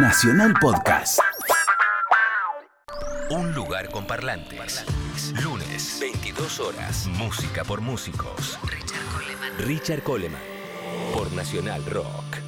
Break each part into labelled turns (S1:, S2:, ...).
S1: Nacional Podcast.
S2: Un lugar con parlantes. Lunes, 22 horas. Música por músicos. Richard Coleman. Richard Coleman. Por Nacional Rock.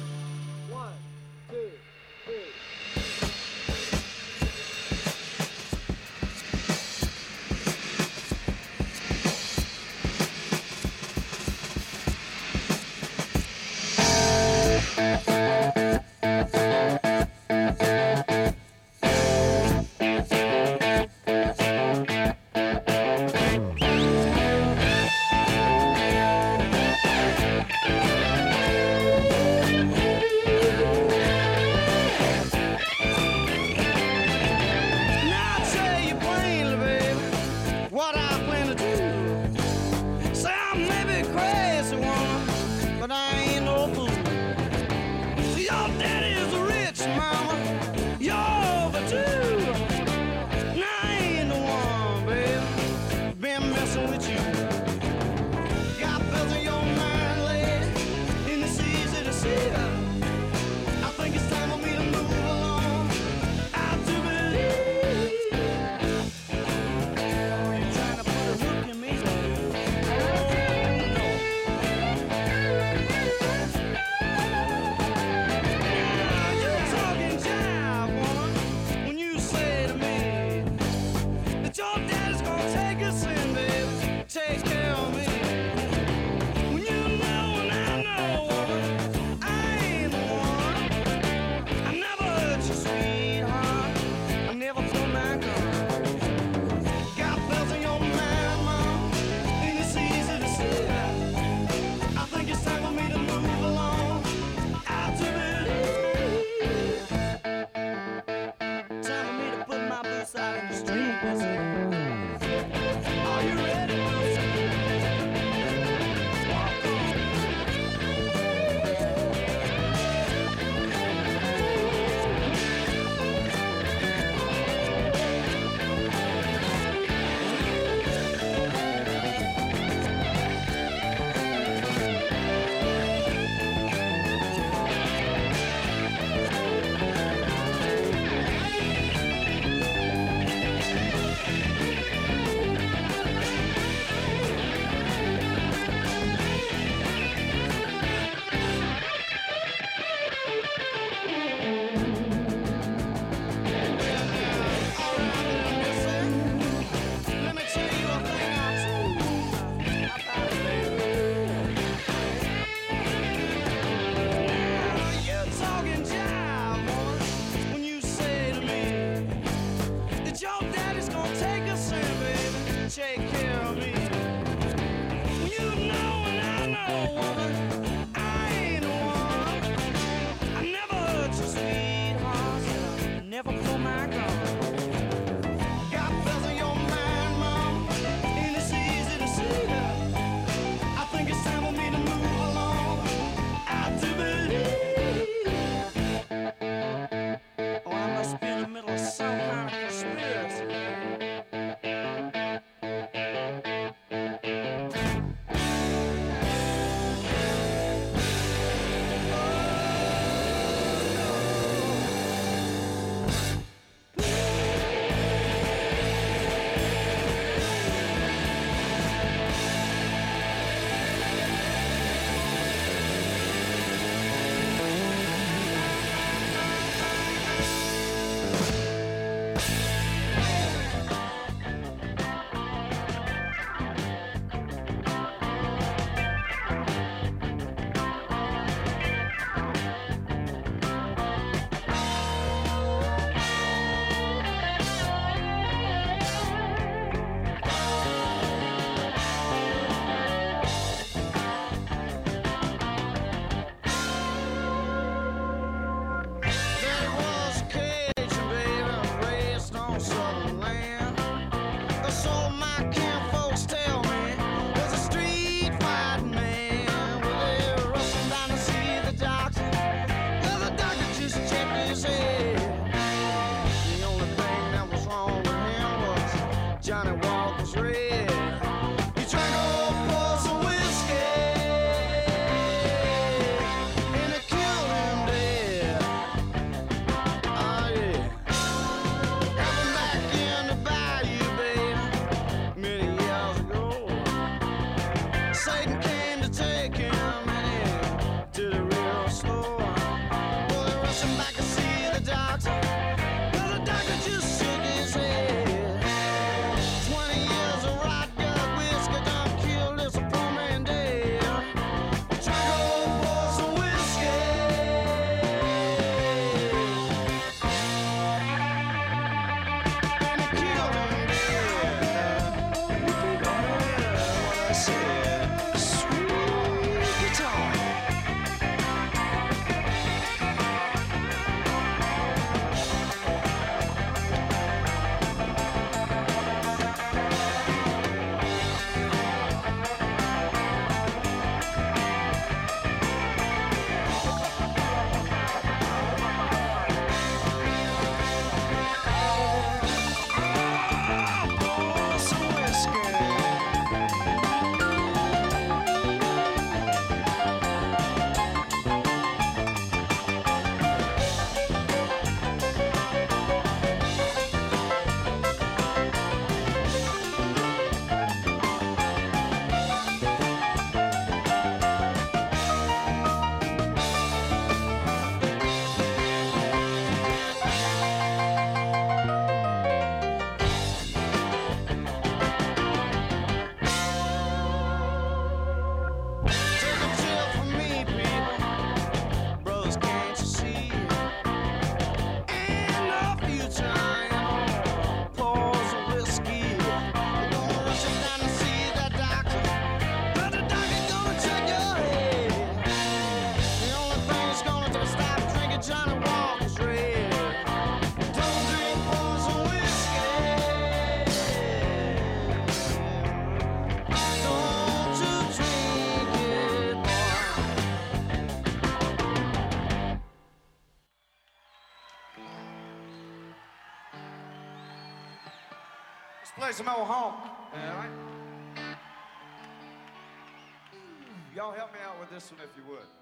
S2: This one if you would.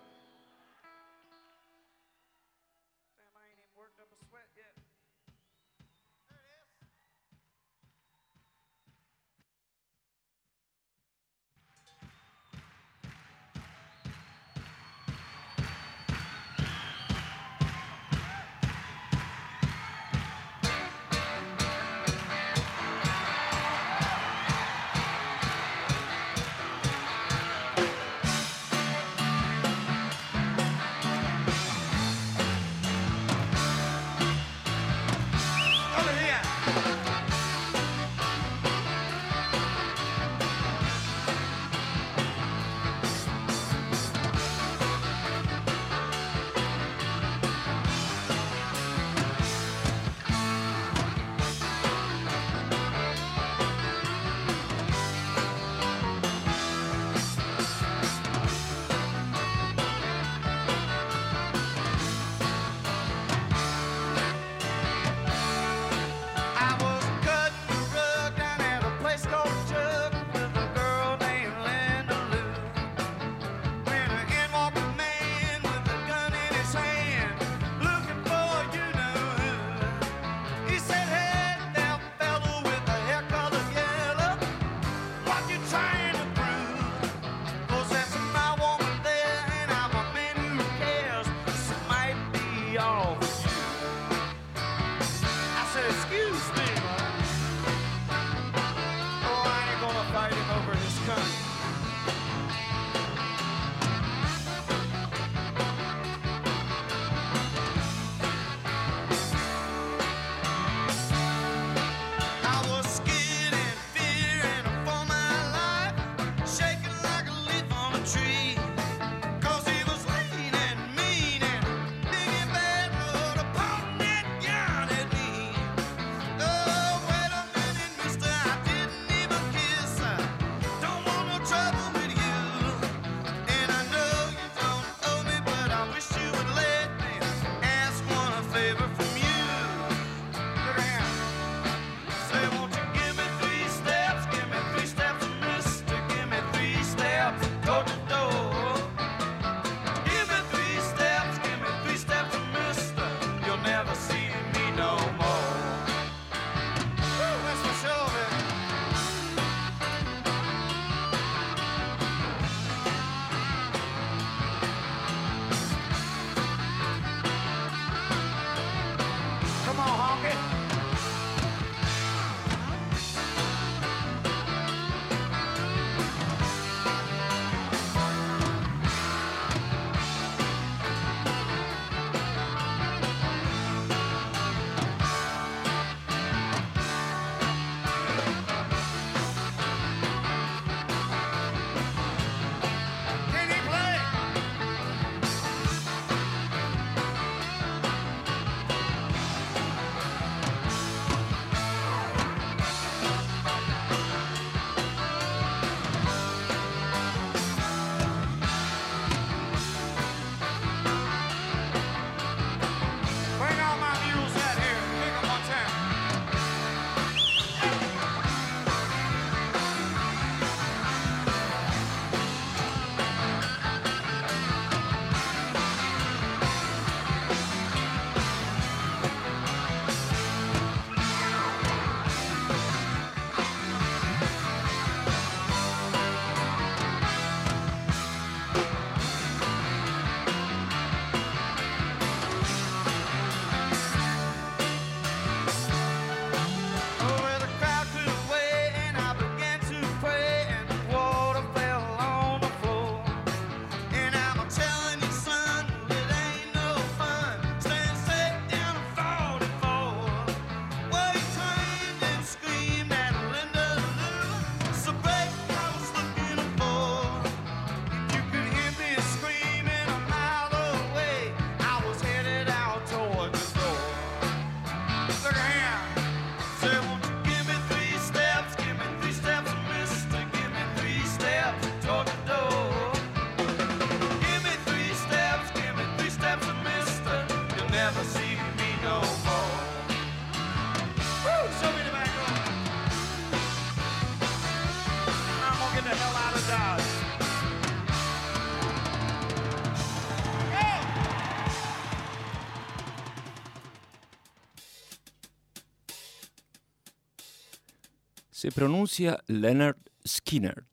S3: Se pronuncia Leonard Skinner.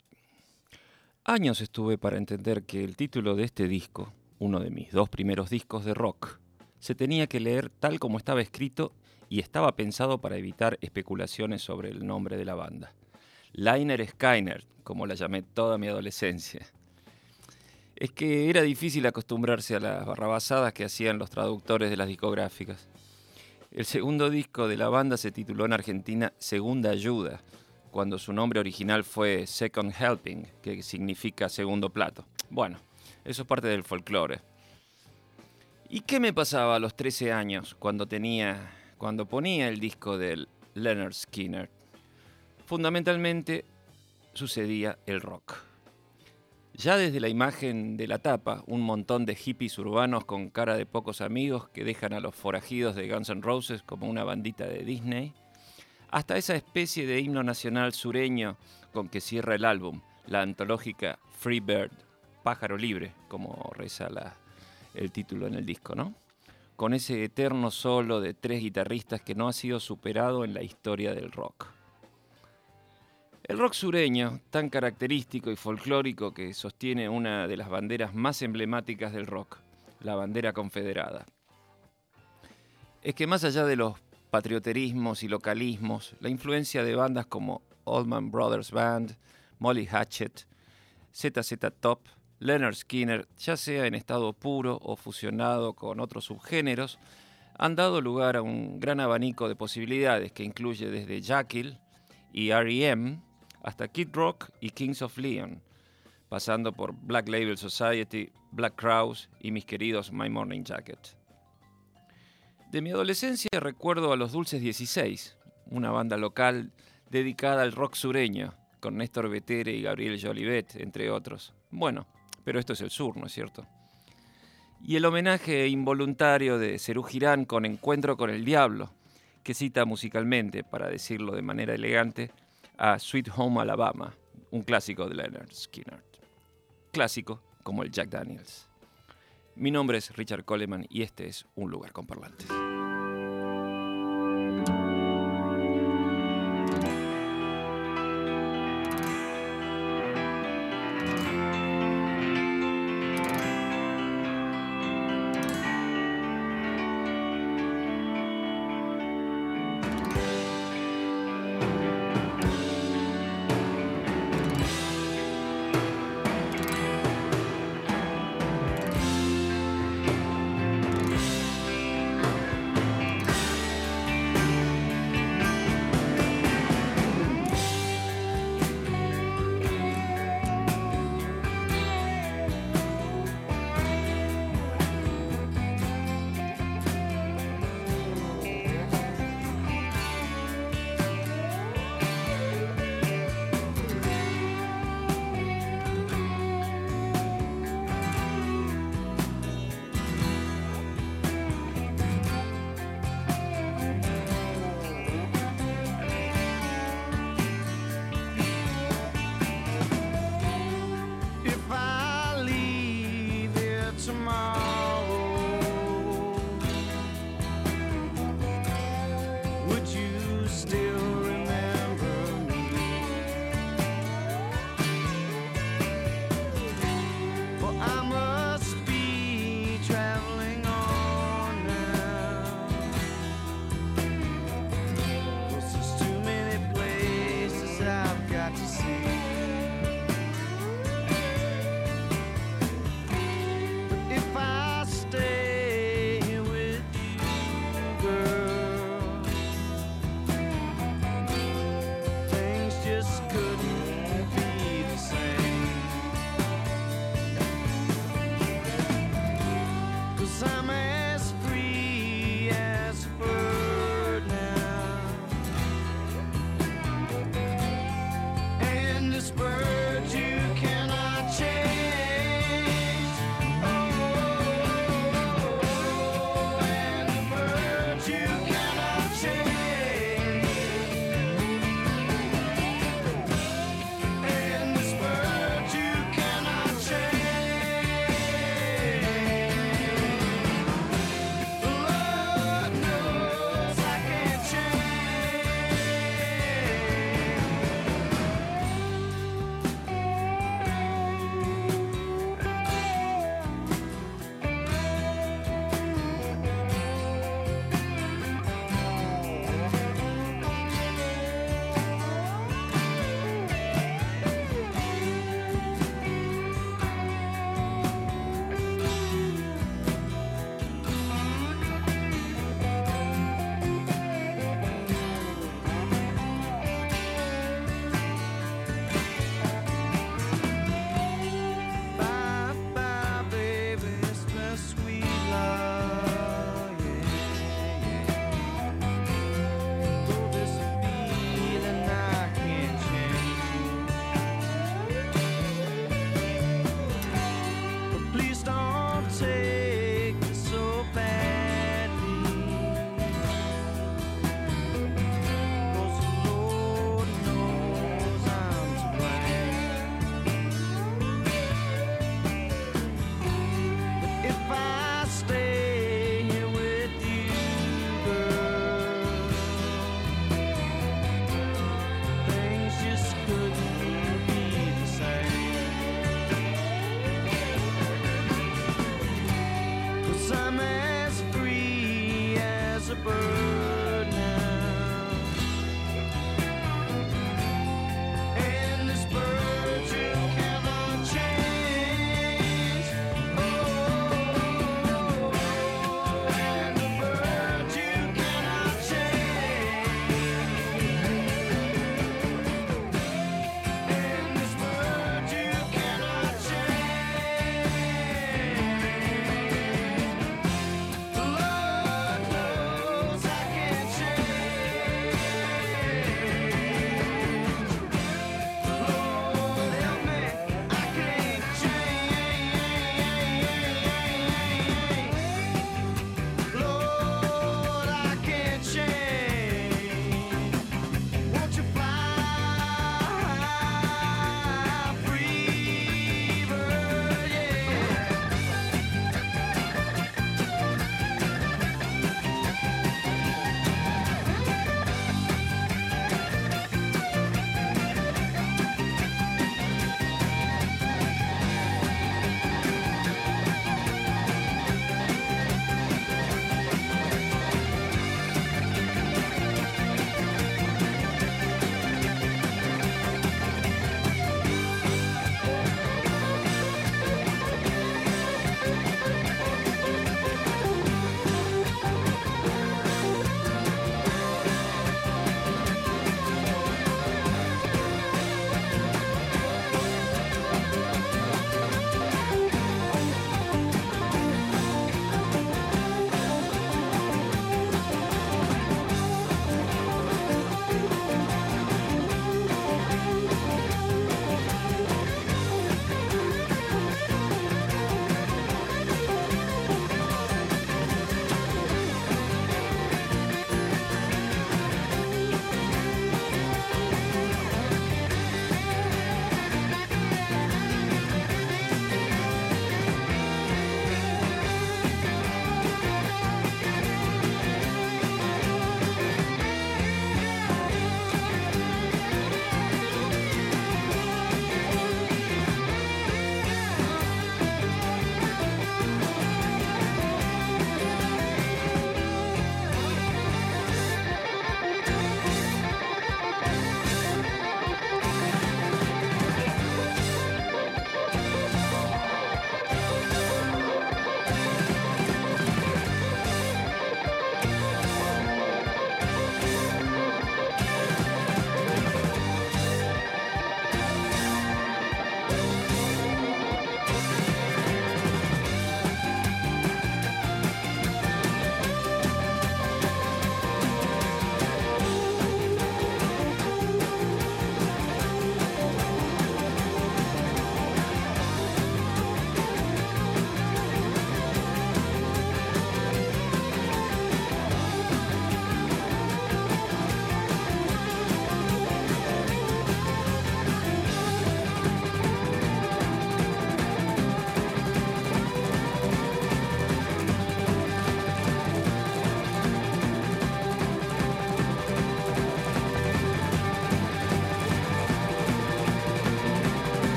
S3: Años estuve para entender que el título de este disco, uno de mis dos primeros discos de rock, se tenía que leer tal como estaba escrito y estaba pensado para evitar especulaciones sobre el nombre de la banda. Liner Skyner, como la llamé toda mi adolescencia. Es que era difícil acostumbrarse a las barrabasadas que hacían los traductores de las discográficas. El segundo disco de la banda se tituló en Argentina Segunda Ayuda, cuando su nombre original fue Second Helping, que significa segundo plato. Bueno, eso es parte del folclore. ¿Y qué me pasaba a los 13 años cuando tenía cuando ponía el disco del Leonard Skinner? Fundamentalmente sucedía el rock. Ya desde la imagen de la tapa, un montón de hippies urbanos con cara de pocos amigos que dejan a los forajidos de Guns N' Roses como una bandita de Disney, hasta esa especie de himno nacional sureño con que cierra el álbum, la antológica Free Bird, pájaro libre, como reza el título en el disco, ¿no? Con ese eterno solo de tres guitarristas que no ha sido superado en la historia del rock. El rock sureño, tan característico y folclórico que sostiene una de las banderas más emblemáticas del rock, la bandera confederada. Es que más allá de los patrioterismos y localismos, la influencia de bandas como Oldman Brothers Band, Molly Hatchet, ZZ Top, Leonard Skinner, ya sea en estado puro o fusionado con otros subgéneros, han dado lugar a un gran abanico de posibilidades que incluye desde Jackal y REM hasta Kid Rock y Kings of Leon, pasando por Black Label Society, Black Crowes y mis queridos My Morning Jacket. De mi adolescencia recuerdo a los Dulces 16, una banda local dedicada al rock sureño, con Néstor Vetere y Gabriel Jolivet, entre otros. Bueno, pero esto es el sur, ¿no es cierto? Y el homenaje involuntario de Cerú Girán con Encuentro con el Diablo, que cita musicalmente, para decirlo de manera elegante, a Sweet Home Alabama, un clásico de Leonard Skinner. Clásico como el Jack Daniels. Mi nombre es Richard Coleman y este es Un lugar con parlantes.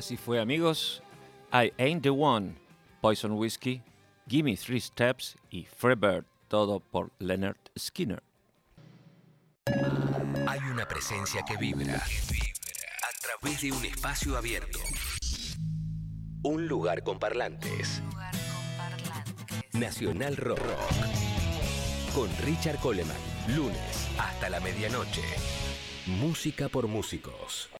S3: Así fue, amigos. I Ain't the One, Poison Whiskey, Gimme Three Steps y Freebird, todo por Leonard Skinner.
S4: Hay una presencia que vibra. A través de un espacio abierto. Un lugar con parlantes. Nacional Rock. Con Richard Coleman. Lunes hasta la medianoche. Música por músicos.